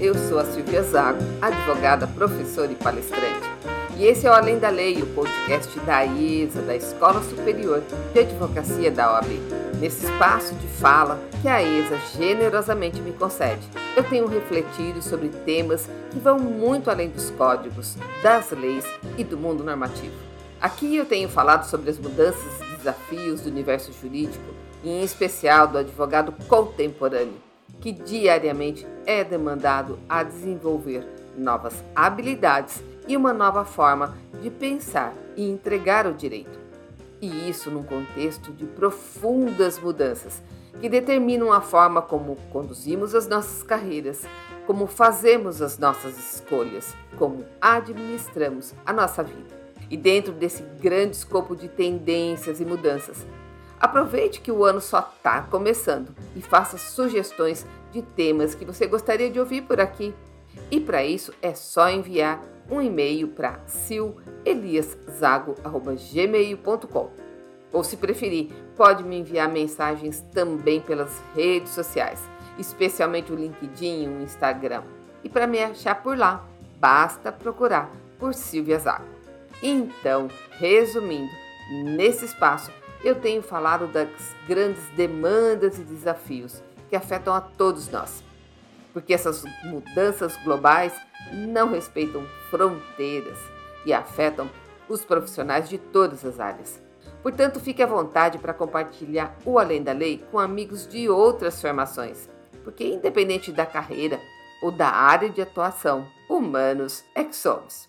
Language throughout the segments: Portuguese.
eu sou a Silvia Zago, advogada, professora e palestrante. E esse é o Além da Lei, o podcast da IESA, da Escola Superior de Advocacia da OAB. Nesse espaço de fala que a ESA generosamente me concede, eu tenho refletido sobre temas que vão muito além dos códigos, das leis e do mundo normativo. Aqui eu tenho falado sobre as mudanças e desafios do universo jurídico, em especial do advogado contemporâneo, que diariamente é demandado a desenvolver novas habilidades e uma nova forma de pensar e entregar o direito. E isso num contexto de profundas mudanças que determinam a forma como conduzimos as nossas carreiras, como fazemos as nossas escolhas, como administramos a nossa vida. E dentro desse grande escopo de tendências e mudanças, aproveite que o ano só está começando e faça sugestões de temas que você gostaria de ouvir por aqui. E para isso é só enviar um e-mail para sileliaszago.gmail.com ou se preferir, pode me enviar mensagens também pelas redes sociais, especialmente o LinkedIn e o Instagram. E para me achar por lá, basta procurar por Silvia Zago. Então, resumindo, nesse espaço eu tenho falado das grandes demandas e desafios que afetam a todos nós. Porque essas mudanças globais não respeitam fronteiras e afetam os profissionais de todas as áreas. Portanto, fique à vontade para compartilhar o Além da Lei com amigos de outras formações, porque independente da carreira ou da área de atuação, humanos é que somos.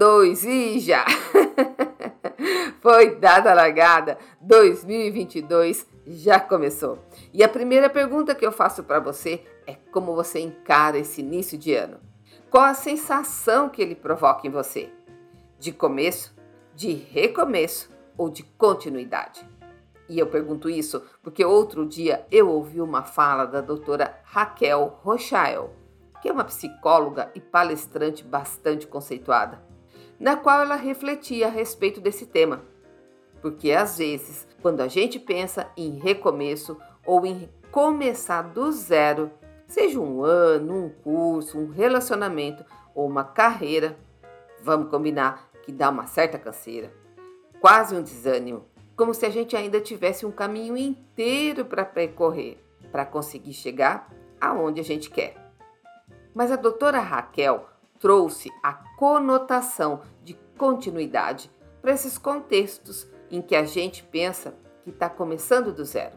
Dois e já! Foi dada a largada, 2022 já começou. E a primeira pergunta que eu faço para você é como você encara esse início de ano. Qual a sensação que ele provoca em você? De começo, de recomeço ou de continuidade? E eu pergunto isso porque outro dia eu ouvi uma fala da doutora Raquel Rochael, que é uma psicóloga e palestrante bastante conceituada, na qual ela refletia a respeito desse tema. Porque às vezes, quando a gente pensa em recomeço ou em começar do zero, seja um ano, um curso, um relacionamento ou uma carreira, vamos combinar que dá uma certa canseira, quase um desânimo, como se a gente ainda tivesse um caminho inteiro para percorrer para conseguir chegar aonde a gente quer. Mas a doutora Raquel trouxe a conotação de continuidade para esses contextos em que a gente pensa que está começando do zero.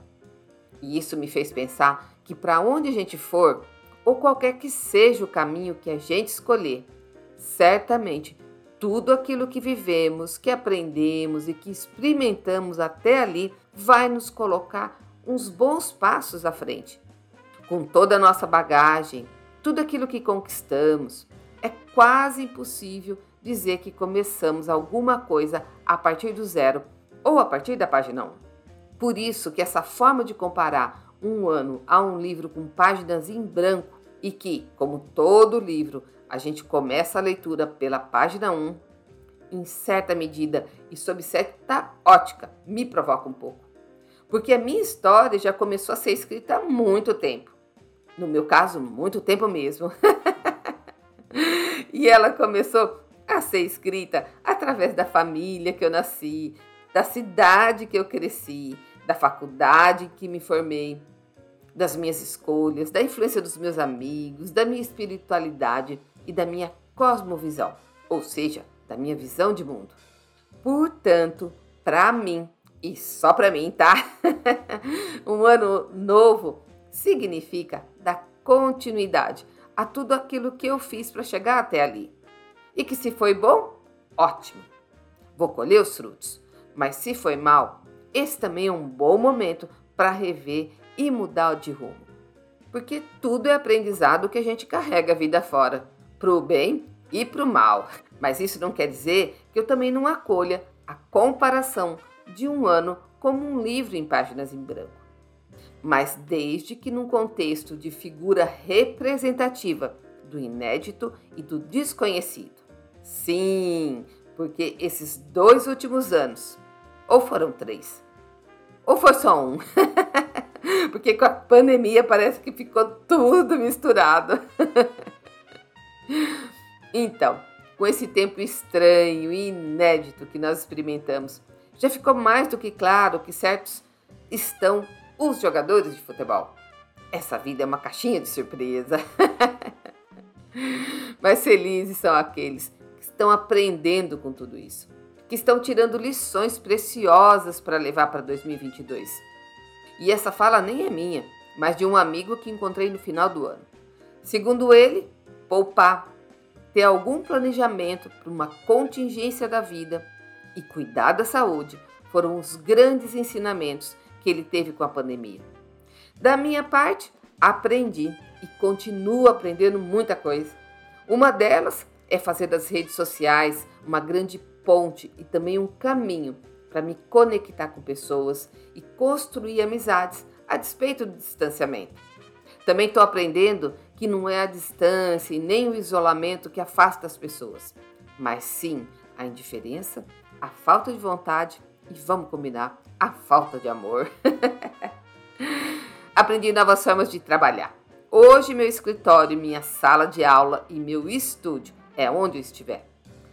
E isso me fez pensar que para onde a gente for, ou qualquer que seja o caminho que a gente escolher, certamente tudo aquilo que vivemos, que aprendemos e que experimentamos até ali vai nos colocar uns bons passos à frente. Com toda a nossa bagagem, tudo aquilo que conquistamos, é quase impossível dizer que começamos alguma coisa a partir do zero ou a partir da página 1. Por isso que essa forma de comparar um ano a um livro com páginas em branco e que, como todo livro, a gente começa a leitura pela página 1, em certa medida e sob certa ótica, me provoca um pouco. Porque a minha história já começou a ser escrita há muito tempo. No meu caso, muito tempo mesmo. e ela começou a ser escrita através da família que eu nasci, da cidade que eu cresci, da faculdade que me formei, das minhas escolhas, da influência dos meus amigos, da minha espiritualidade e da minha cosmovisão, ou seja, da minha visão de mundo. Portanto, para mim, e só para mim, tá? um ano novo significa dar continuidade a tudo aquilo que eu fiz para chegar até ali. E que se foi bom, ótimo. Vou colher os frutos. Mas se foi mal, esse também é um bom momento para rever e mudar de rumo. Porque tudo é aprendizado que a gente carrega a vida fora, pro bem e pro mal. Mas isso não quer dizer que eu também não acolha a comparação de um ano como um livro em páginas em branco. Mas desde que num contexto de figura representativa do inédito e do desconhecido. Sim, porque esses dois últimos anos, ou foram três, ou foi só um? Porque com a pandemia parece que ficou tudo misturado. então, com esse tempo estranho e inédito que nós experimentamos, já ficou mais do que claro que certos estão os jogadores de futebol. Essa vida é uma caixinha de surpresa. Mas felizes são aqueles que estão aprendendo com tudo isso que estão tirando lições preciosas para levar para 2022. E essa fala nem é minha, mas de um amigo que encontrei no final do ano. Segundo ele, poupar, ter algum planejamento para uma contingência da vida e cuidar da saúde foram os grandes ensinamentos que ele teve com a pandemia. Da minha parte, aprendi e continuo aprendendo muita coisa. Uma delas é fazer das redes sociais uma grande ponte e também um caminho para me conectar com pessoas e construir amizades a despeito do distanciamento. Também estou aprendendo que não é a distância e nem o isolamento que afasta as pessoas, mas sim a indiferença, a falta de vontade e vamos combinar, a falta de amor. Aprendi novas formas de trabalhar. Hoje meu escritório, minha sala de aula e meu estúdio é onde eu estiver.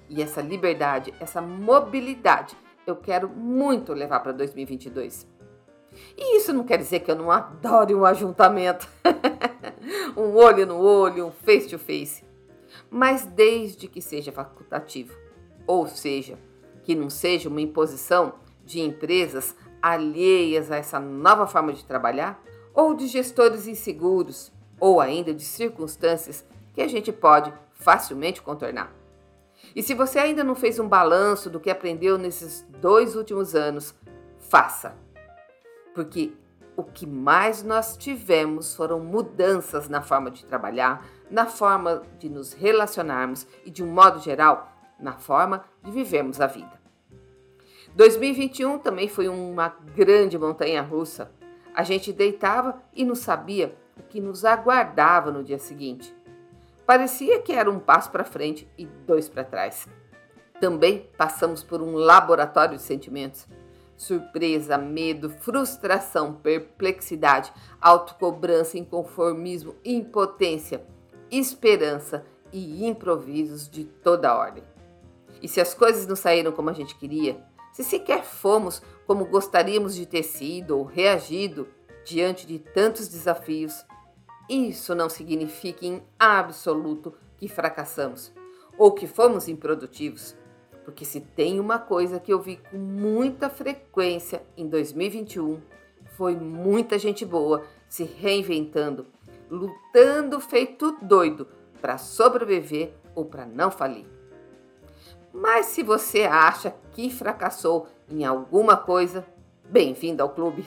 E essa liberdade, essa mobilidade, eu quero muito levar para 2022. E isso não quer dizer que eu não adore um ajuntamento, um olho no olho, um face to face, mas desde que seja facultativo, ou seja, que não seja uma imposição de empresas alheias a essa nova forma de trabalhar, ou de gestores inseguros, ou ainda de circunstâncias que a gente pode facilmente contornar. E se você ainda não fez um balanço do que aprendeu nesses dois últimos anos, faça. Porque o que mais nós tivemos foram mudanças na forma de trabalhar, na forma de nos relacionarmos e, de um modo geral, na forma de vivermos a vida. 2021 também foi uma grande montanha russa. A gente deitava e não sabia o que nos aguardava no dia seguinte. Parecia que era um passo para frente e dois para trás. Também passamos por um laboratório de sentimentos. Surpresa, medo, frustração, perplexidade, autocobrança, inconformismo, impotência, esperança e improvisos de toda ordem. E se as coisas não saíram como a gente queria, se sequer fomos como gostaríamos de ter sido ou reagido diante de tantos desafios, isso não significa em absoluto que fracassamos ou que fomos improdutivos. Porque se tem uma coisa que eu vi com muita frequência em 2021, foi muita gente boa se reinventando, lutando feito doido para sobreviver ou para não falir. Mas se você acha que fracassou em alguma coisa, bem-vindo ao clube.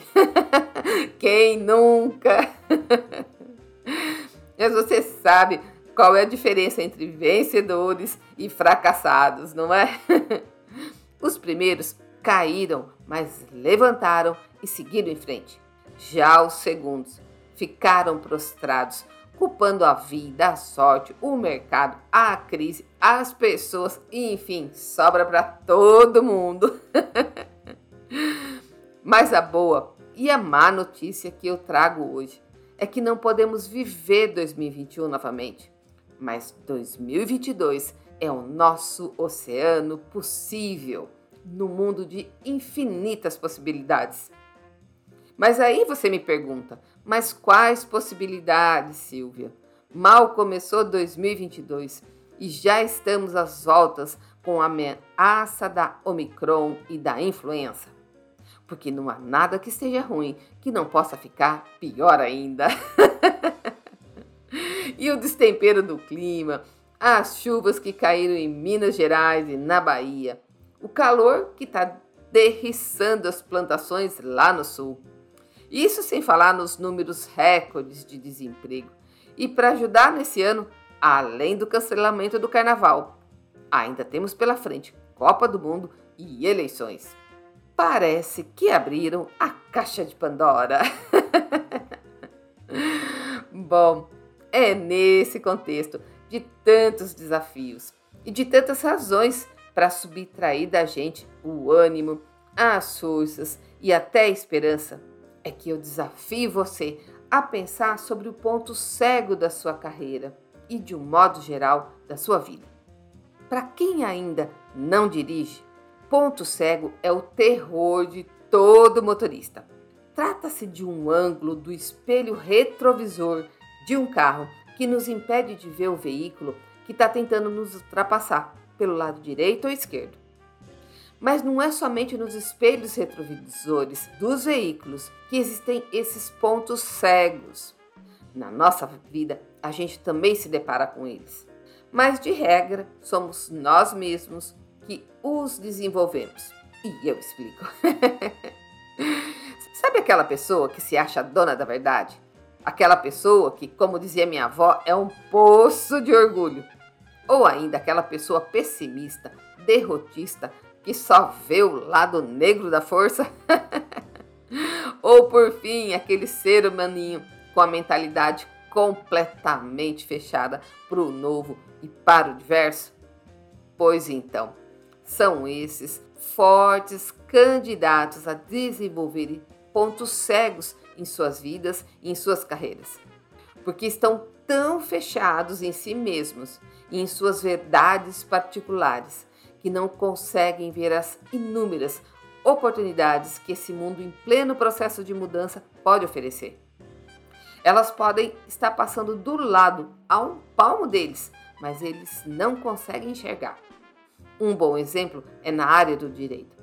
Quem nunca? Mas você sabe qual é a diferença entre vencedores e fracassados, não é? Os primeiros caíram, mas levantaram e seguiram em frente. Já os segundos ficaram prostrados, culpando a vida, a sorte, o mercado, a crise, as pessoas, enfim, sobra para todo mundo. Mas a boa e a má notícia que eu trago hoje é que não podemos viver 2021 novamente, mas 2022 é o nosso oceano possível no mundo de infinitas possibilidades. Mas aí você me pergunta, mas quais possibilidades, Silvia? Mal começou 2022 e já estamos às voltas com a ameaça da Omicron e da influenza. Porque não há nada que esteja ruim que não possa ficar pior ainda. e o destempero do clima, as chuvas que caíram em Minas Gerais e na Bahia, o calor que está derriçando as plantações lá no sul. Isso sem falar nos números recordes de desemprego. E para ajudar nesse ano, além do cancelamento do carnaval, ainda temos pela frente Copa do Mundo e eleições. Parece que abriram a caixa de Pandora. Bom, é nesse contexto de tantos desafios e de tantas razões para subtrair da gente o ânimo, as forças e até a esperança, é que eu desafio você a pensar sobre o ponto cego da sua carreira e, de um modo geral, da sua vida. Para quem ainda não dirige, ponto cego é o terror de todo motorista. Trata-se de um ângulo do espelho retrovisor de um carro que nos impede de ver o veículo que está tentando nos ultrapassar pelo lado direito ou esquerdo. Mas não é somente nos espelhos retrovisores dos veículos que existem esses pontos cegos. Na nossa vida, a gente também se depara com eles. Mas, de regra, somos nós mesmos que os desenvolvemos. E eu explico. Sabe aquela pessoa que se acha dona da verdade? Aquela pessoa que, como dizia minha avó, é um poço de orgulho. Ou ainda aquela pessoa pessimista, derrotista, que só vê o lado negro da força. Ou por fim, aquele ser humaninho com a mentalidade completamente fechada para o novo e para o diverso? Pois então, são esses fortes candidatos a desenvolverem pontos cegos em suas vidas e em suas carreiras, porque estão tão fechados em si mesmos e em suas verdades particulares que não conseguem ver as inúmeras oportunidades que esse mundo em pleno processo de mudança pode oferecer. Elas podem estar passando do lado a um palmo deles, mas eles não conseguem enxergar. Um bom exemplo é na área do direito,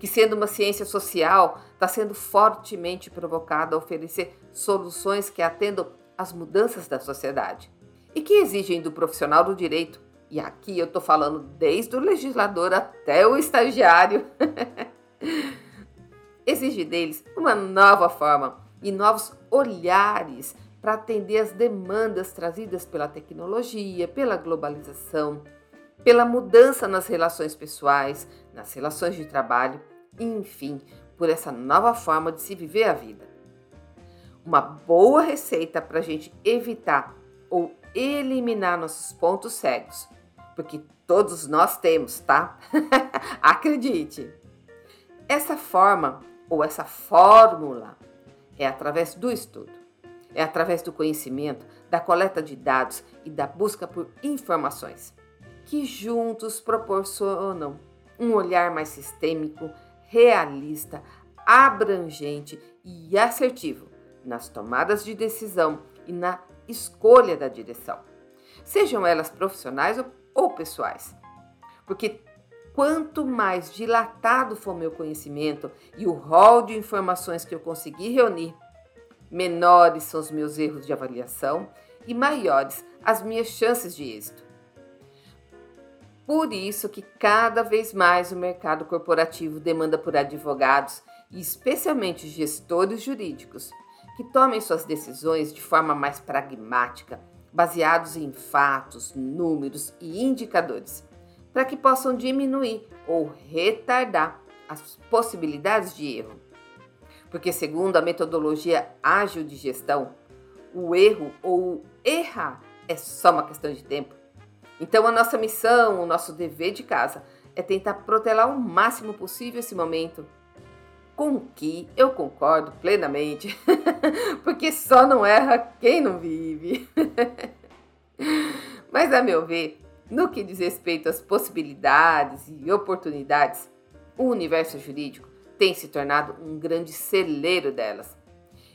que, sendo uma ciência social, está sendo fortemente provocada a oferecer soluções que atendam às mudanças da sociedade e que exigem do profissional do direito, e aqui eu estou falando desde o legislador até o estagiário, exige deles uma nova forma e novos olhares para atender as demandas trazidas pela tecnologia, pela globalização, pela mudança nas relações pessoais, nas relações de trabalho, enfim, por essa nova forma de se viver a vida. Uma boa receita para a gente evitar ou eliminar nossos pontos cegos, porque todos nós temos, tá? Acredite! Essa forma ou essa fórmula é através do estudo, é através do conhecimento, da coleta de dados e da busca por informações, que juntos proporcionam um olhar mais sistêmico, realista, abrangente e assertivo nas tomadas de decisão e na escolha da direção, sejam elas profissionais ou pessoais. Porque quanto mais dilatado for meu conhecimento e o rol de informações que eu conseguir reunir, menores são os meus erros de avaliação e maiores as minhas chances de êxito. Por isso que cada vez mais o mercado corporativo demanda por advogados e especialmente gestores jurídicos que tomem suas decisões de forma mais pragmática, baseados em fatos, números e indicadores, para que possam diminuir ou retardar as possibilidades de erro. Porque, segundo a metodologia ágil de gestão, o erro ou errar é só uma questão de tempo. Então, a nossa missão, o nosso dever de casa é tentar protelar o máximo possível esse momento. Com que eu concordo plenamente, porque só não erra quem não vive. Mas, a meu ver, no que diz respeito às possibilidades e oportunidades, o universo jurídico tem se tornado um grande celeiro delas.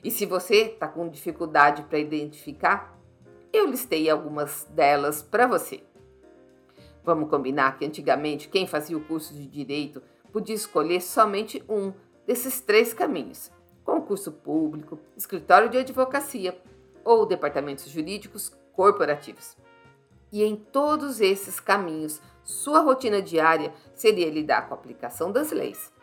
E se você está com dificuldade para identificar, eu listei algumas delas para você. Vamos combinar que antigamente quem fazia o curso de direito podia escolher somente um desses três caminhos: concurso público, escritório de advocacia ou departamentos jurídicos corporativos. E em todos esses caminhos, sua rotina diária seria lidar com a aplicação das leis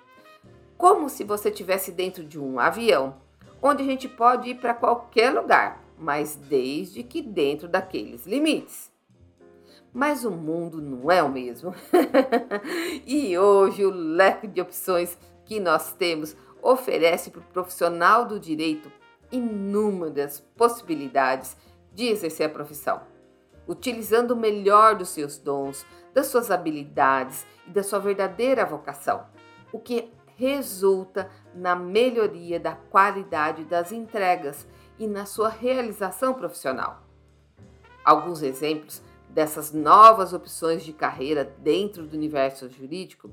como se você estivesse dentro de um avião, onde a gente pode ir para qualquer lugar, mas desde que dentro daqueles limites. Mas o mundo não é o mesmo. e hoje o leque de opções que nós temos oferece para o profissional do direito inúmeras possibilidades de exercer a profissão, utilizando o melhor dos seus dons, das suas habilidades e da sua verdadeira vocação, o que resulta na melhoria da qualidade das entregas e na sua realização profissional. Alguns exemplos dessas novas opções de carreira dentro do universo jurídico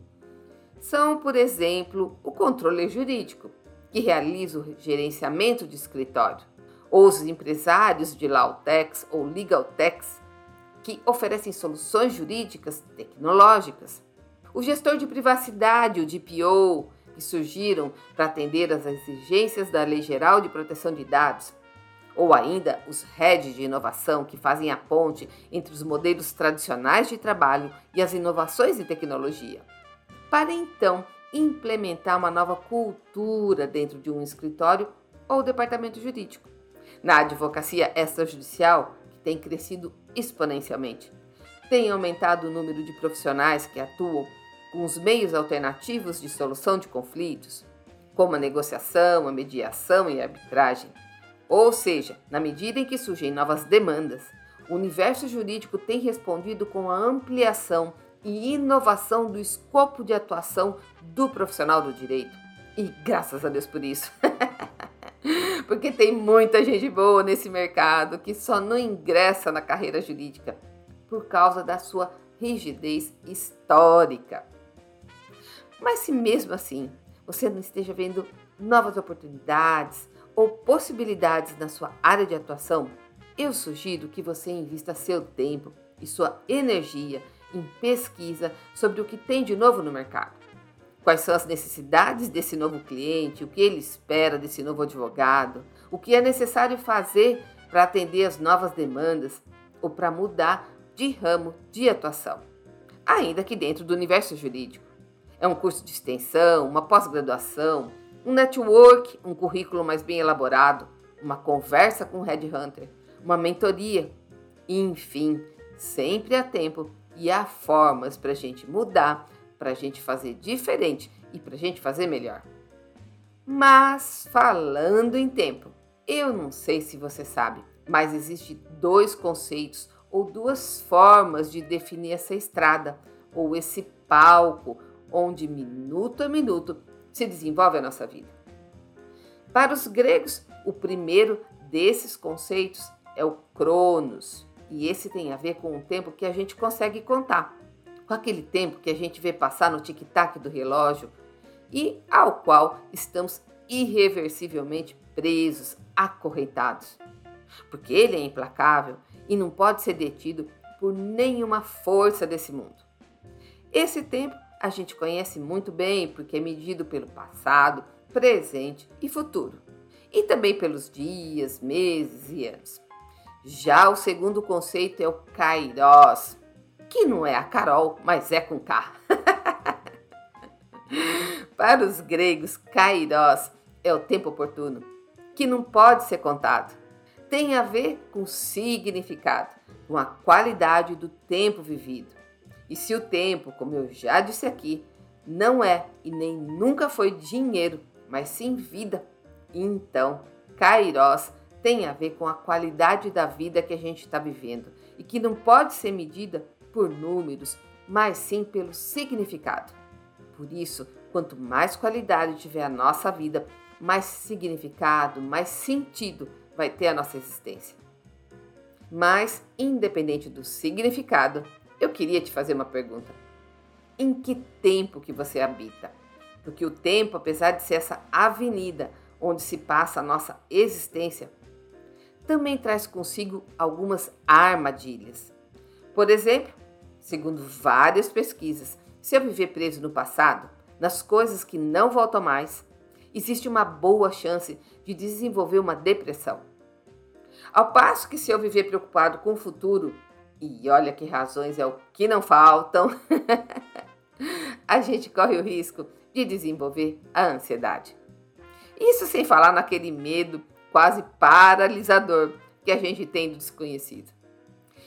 são, por exemplo, o controle jurídico, que realiza o gerenciamento de escritório, ou os empresários de Lautex ou Legaltex, que oferecem soluções jurídicas tecnológicas. O gestor de privacidade, o DPO, que surgiram para atender às exigências da Lei Geral de Proteção de Dados, ou ainda os heads de inovação que fazem a ponte entre os modelos tradicionais de trabalho e as inovações em tecnologia, para então implementar uma nova cultura dentro de um escritório ou departamento jurídico. Na advocacia extrajudicial, que tem crescido exponencialmente, tem aumentado o número de profissionais que atuam com os meios alternativos de solução de conflitos, como a negociação, a mediação e a arbitragem. Ou seja, na medida em que surgem novas demandas, o universo jurídico tem respondido com a ampliação e inovação do escopo de atuação do profissional do direito. E graças a Deus por isso. Porque tem muita gente boa nesse mercado que só não ingressa na carreira jurídica por causa da sua rigidez histórica. Mas se mesmo assim você não esteja vendo novas oportunidades ou possibilidades na sua área de atuação, eu sugiro que você invista seu tempo e sua energia em pesquisa sobre o que tem de novo no mercado. Quais são as necessidades desse novo cliente, o que ele espera desse novo advogado, o que é necessário fazer para atender as novas demandas ou para mudar de ramo de atuação, ainda que dentro do universo jurídico. É um curso de extensão, uma pós-graduação, um network, um currículo mais bem elaborado, uma conversa com o headhunter, uma mentoria. Enfim, sempre há tempo e há formas para a gente mudar, para a gente fazer diferente e para a gente fazer melhor. Mas falando em tempo, eu não sei se você sabe, mas existe dois conceitos ou duas formas de definir essa estrada ou esse palco onde minuto a minuto se desenvolve a nossa vida. Para os gregos, o primeiro desses conceitos é o Cronos, e esse tem a ver com o tempo que a gente consegue contar, com aquele tempo que a gente vê passar no tic-tac do relógio e ao qual estamos irreversivelmente presos, acorrentados. Porque ele é implacável e não pode ser detido por nenhuma força desse mundo. Esse tempo a gente conhece muito bem porque é medido pelo passado, presente e futuro, e também pelos dias, meses e anos. Já o segundo conceito é o Kairos, que não é a Carol, mas é com K. Para os gregos, Kairos é o tempo oportuno, que não pode ser contado. Tem a ver com significado, com a qualidade do tempo vivido. E se o tempo, como eu já disse aqui, não é e nem nunca foi dinheiro, mas sim vida, então Kairos tem a ver com a qualidade da vida que a gente está vivendo e que não pode ser medida por números, mas sim pelo significado. Por isso, quanto mais qualidade tiver a nossa vida, mais significado, mais sentido vai ter a nossa existência. Mas, independente do significado, eu queria te fazer uma pergunta. Em que tempo que você habita? Porque o tempo, apesar de ser essa avenida onde se passa a nossa existência, também traz consigo algumas armadilhas. Por exemplo, segundo várias pesquisas, se eu viver preso no passado, nas coisas que não voltam mais, existe uma boa chance de desenvolver uma depressão. Ao passo que se eu viver preocupado com o futuro, e olha que razões é o que não faltam, a gente corre o risco de desenvolver a ansiedade. Isso sem falar naquele medo quase paralisador que a gente tem do desconhecido.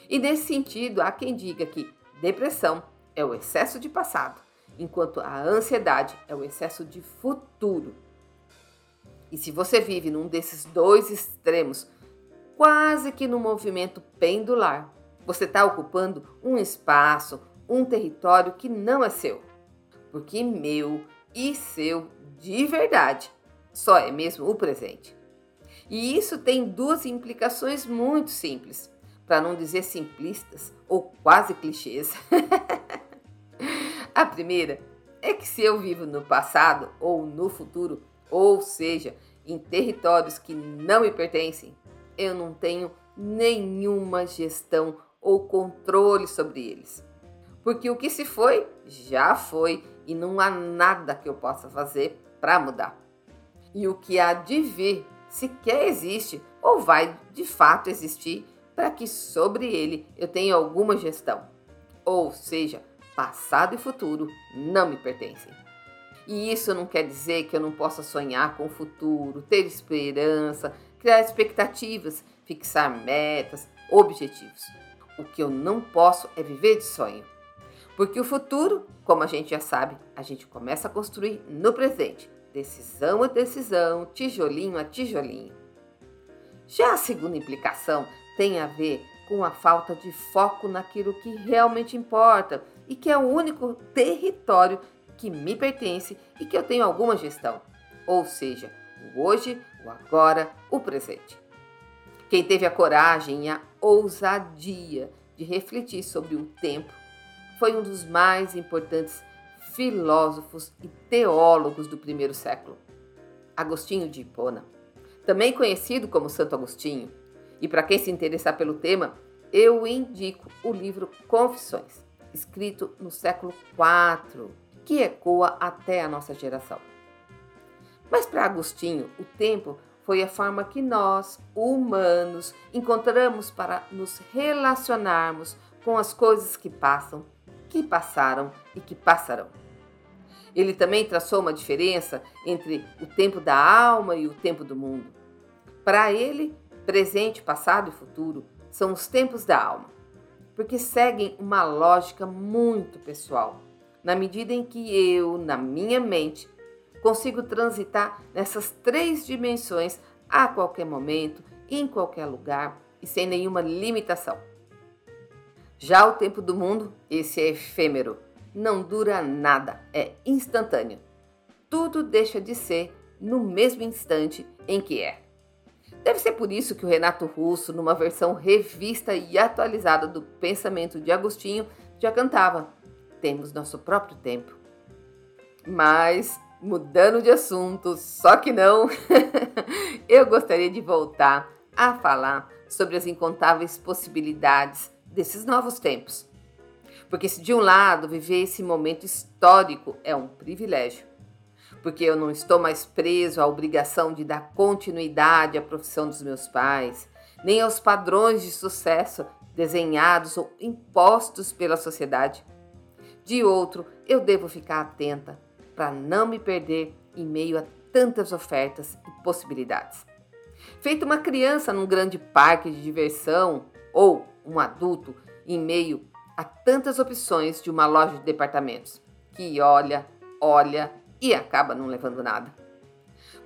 E nesse sentido, há quem diga que depressão é o excesso de passado, enquanto a ansiedade é o excesso de futuro. E se você vive num desses dois extremos, quase que no movimento pendular, você está ocupando um espaço, um território que não é seu. Porque meu e seu de verdade só é mesmo o presente. E isso tem duas implicações muito simples, para não dizer simplistas ou quase clichês. A primeira é que se eu vivo no passado ou no futuro, ou seja, em territórios que não me pertencem, eu não tenho nenhuma gestão ou controle sobre eles. Porque o que se foi, já foi e não há nada que eu possa fazer para mudar. E o que há de vir sequer existe ou vai de fato existir para que sobre ele eu tenha alguma gestão. Ou seja, passado e futuro não me pertencem. E isso não quer dizer que eu não possa sonhar com o futuro, ter esperança, criar expectativas, fixar metas, objetivos. O que eu não posso é viver de sonho. Porque o futuro, como a gente já sabe, a gente começa a construir no presente, decisão a decisão, tijolinho a tijolinho. Já a segunda implicação tem a ver com a falta de foco naquilo que realmente importa e que é o único território que me pertence e que eu tenho alguma gestão. Ou seja, o hoje, o agora, o presente. Quem teve a coragem e a ousadia de refletir sobre o tempo foi um dos mais importantes filósofos e teólogos do primeiro século, Agostinho de Hipona, também conhecido como Santo Agostinho. E para quem se interessar pelo tema, eu indico o livro Confissões, escrito no século IV, que ecoa até a nossa geração. Mas para Agostinho, o tempo foi a forma que nós, humanos, encontramos para nos relacionarmos com as coisas que passam, que passaram e que passarão. Ele também traçou uma diferença entre o tempo da alma e o tempo do mundo. Para ele, presente, passado e futuro são os tempos da alma, porque seguem uma lógica muito pessoal, na medida em que eu, na minha mente, consigo transitar nessas três dimensões a qualquer momento, em qualquer lugar e sem nenhuma limitação. Já o tempo do mundo, esse é efêmero, não dura nada, é instantâneo. Tudo deixa de ser no mesmo instante em que é. Deve ser por isso que o Renato Russo, numa versão revista e atualizada do pensamento de Agostinho, já cantava: Temos nosso próprio tempo. Mas mudando de assunto, só que não, eu gostaria de voltar a falar sobre as incontáveis possibilidades desses novos tempos. Porque se de um lado viver esse momento histórico é um privilégio, porque eu não estou mais preso à obrigação de dar continuidade à profissão dos meus pais, nem aos padrões de sucesso desenhados ou impostos pela sociedade. De outro, eu devo ficar atenta para não me perder em meio a tantas ofertas e possibilidades. Feito uma criança num grande parque de diversão ou um adulto em meio a tantas opções de uma loja de departamentos que olha, olha e acaba não levando nada.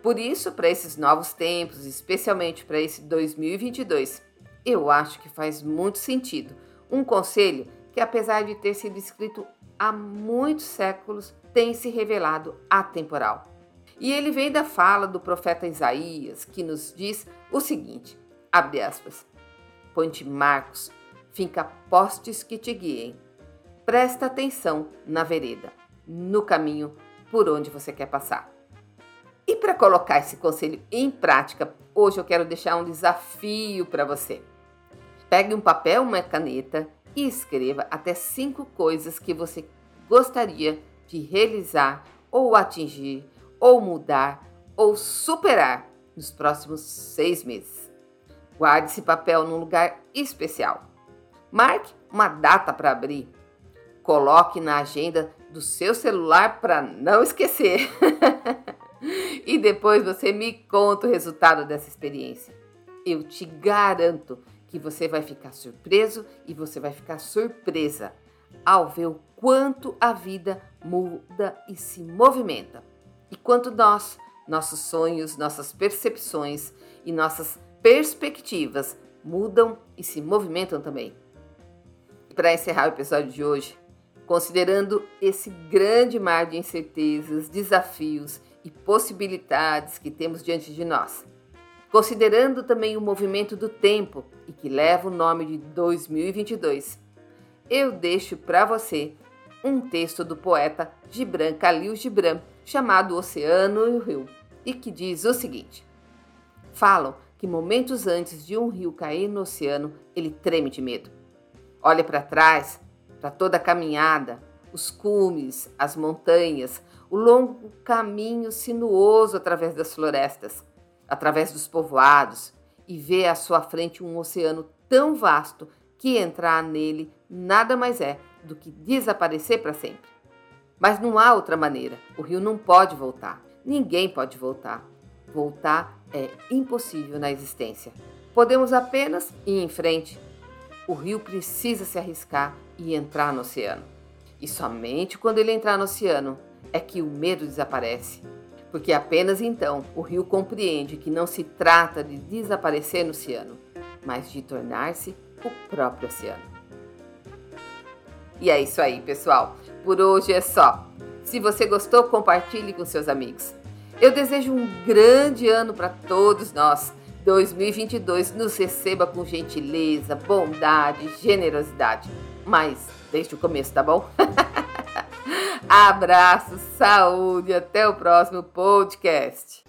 Por isso, para esses novos tempos, especialmente para esse 2022, eu acho que faz muito sentido um conselho que, apesar de ter sido escrito há muitos séculos, tem se revelado atemporal. E ele vem da fala do profeta Isaías, que nos diz o seguinte: abre aspas, ponte marcos, finca postes que te guiem. Presta atenção na vereda, no caminho por onde você quer passar. E para colocar esse conselho em prática, hoje eu quero deixar um desafio para você. Pegue um papel, uma caneta e escreva até cinco coisas que você gostaria de realizar ou atingir ou mudar ou superar nos próximos seis meses. Guarde esse papel num lugar especial. Marque uma data para abrir. Coloque na agenda do seu celular para não esquecer. e depois você me conta o resultado dessa experiência. Eu te garanto que você vai ficar surpreso e você vai ficar surpresa ao ver o quanto a vida muda e se movimenta. E quanto nós, nossos sonhos, nossas percepções e nossas perspectivas mudam e se movimentam também. Para encerrar o episódio de hoje, considerando esse grande mar de incertezas, desafios e possibilidades que temos diante de nós, considerando também o movimento do tempo e que leva o nome de 2022, eu deixo para você um texto do poeta Gibran Khalil Gibran chamado Oceano e o Rio e que diz o seguinte: Falam que momentos antes de um rio cair no oceano, ele treme de medo. Olha para trás, para toda a caminhada, os cumes, as montanhas, o longo caminho sinuoso através das florestas, através dos povoados, e vê à sua frente um oceano tão vasto que entrar nele nada mais é do que desaparecer para sempre. Mas não há outra maneira. O rio não pode voltar. Ninguém pode voltar. Voltar é impossível na existência. Podemos apenas ir em frente. O rio precisa se arriscar e entrar no oceano. E somente quando ele entrar no oceano é que o medo desaparece. Porque apenas então o rio compreende que não se trata de desaparecer no oceano, mas de tornar-se o próprio oceano. E é isso aí, pessoal. Por hoje é só. Se você gostou, compartilhe com seus amigos. Eu desejo um grande ano para todos nós. 2022 nos receba com gentileza, bondade, generosidade. Mas desde o começo, tá bom? Abraço, saúde, até o próximo podcast.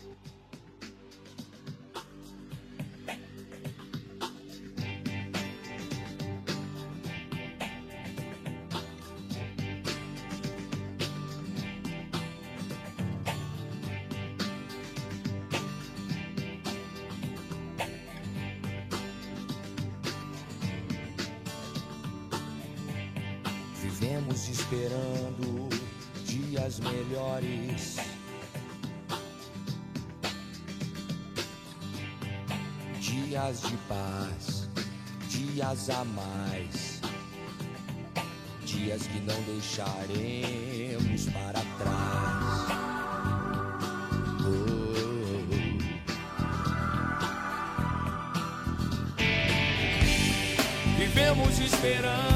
Deixaremos para trás. Oh. Vivemos esperando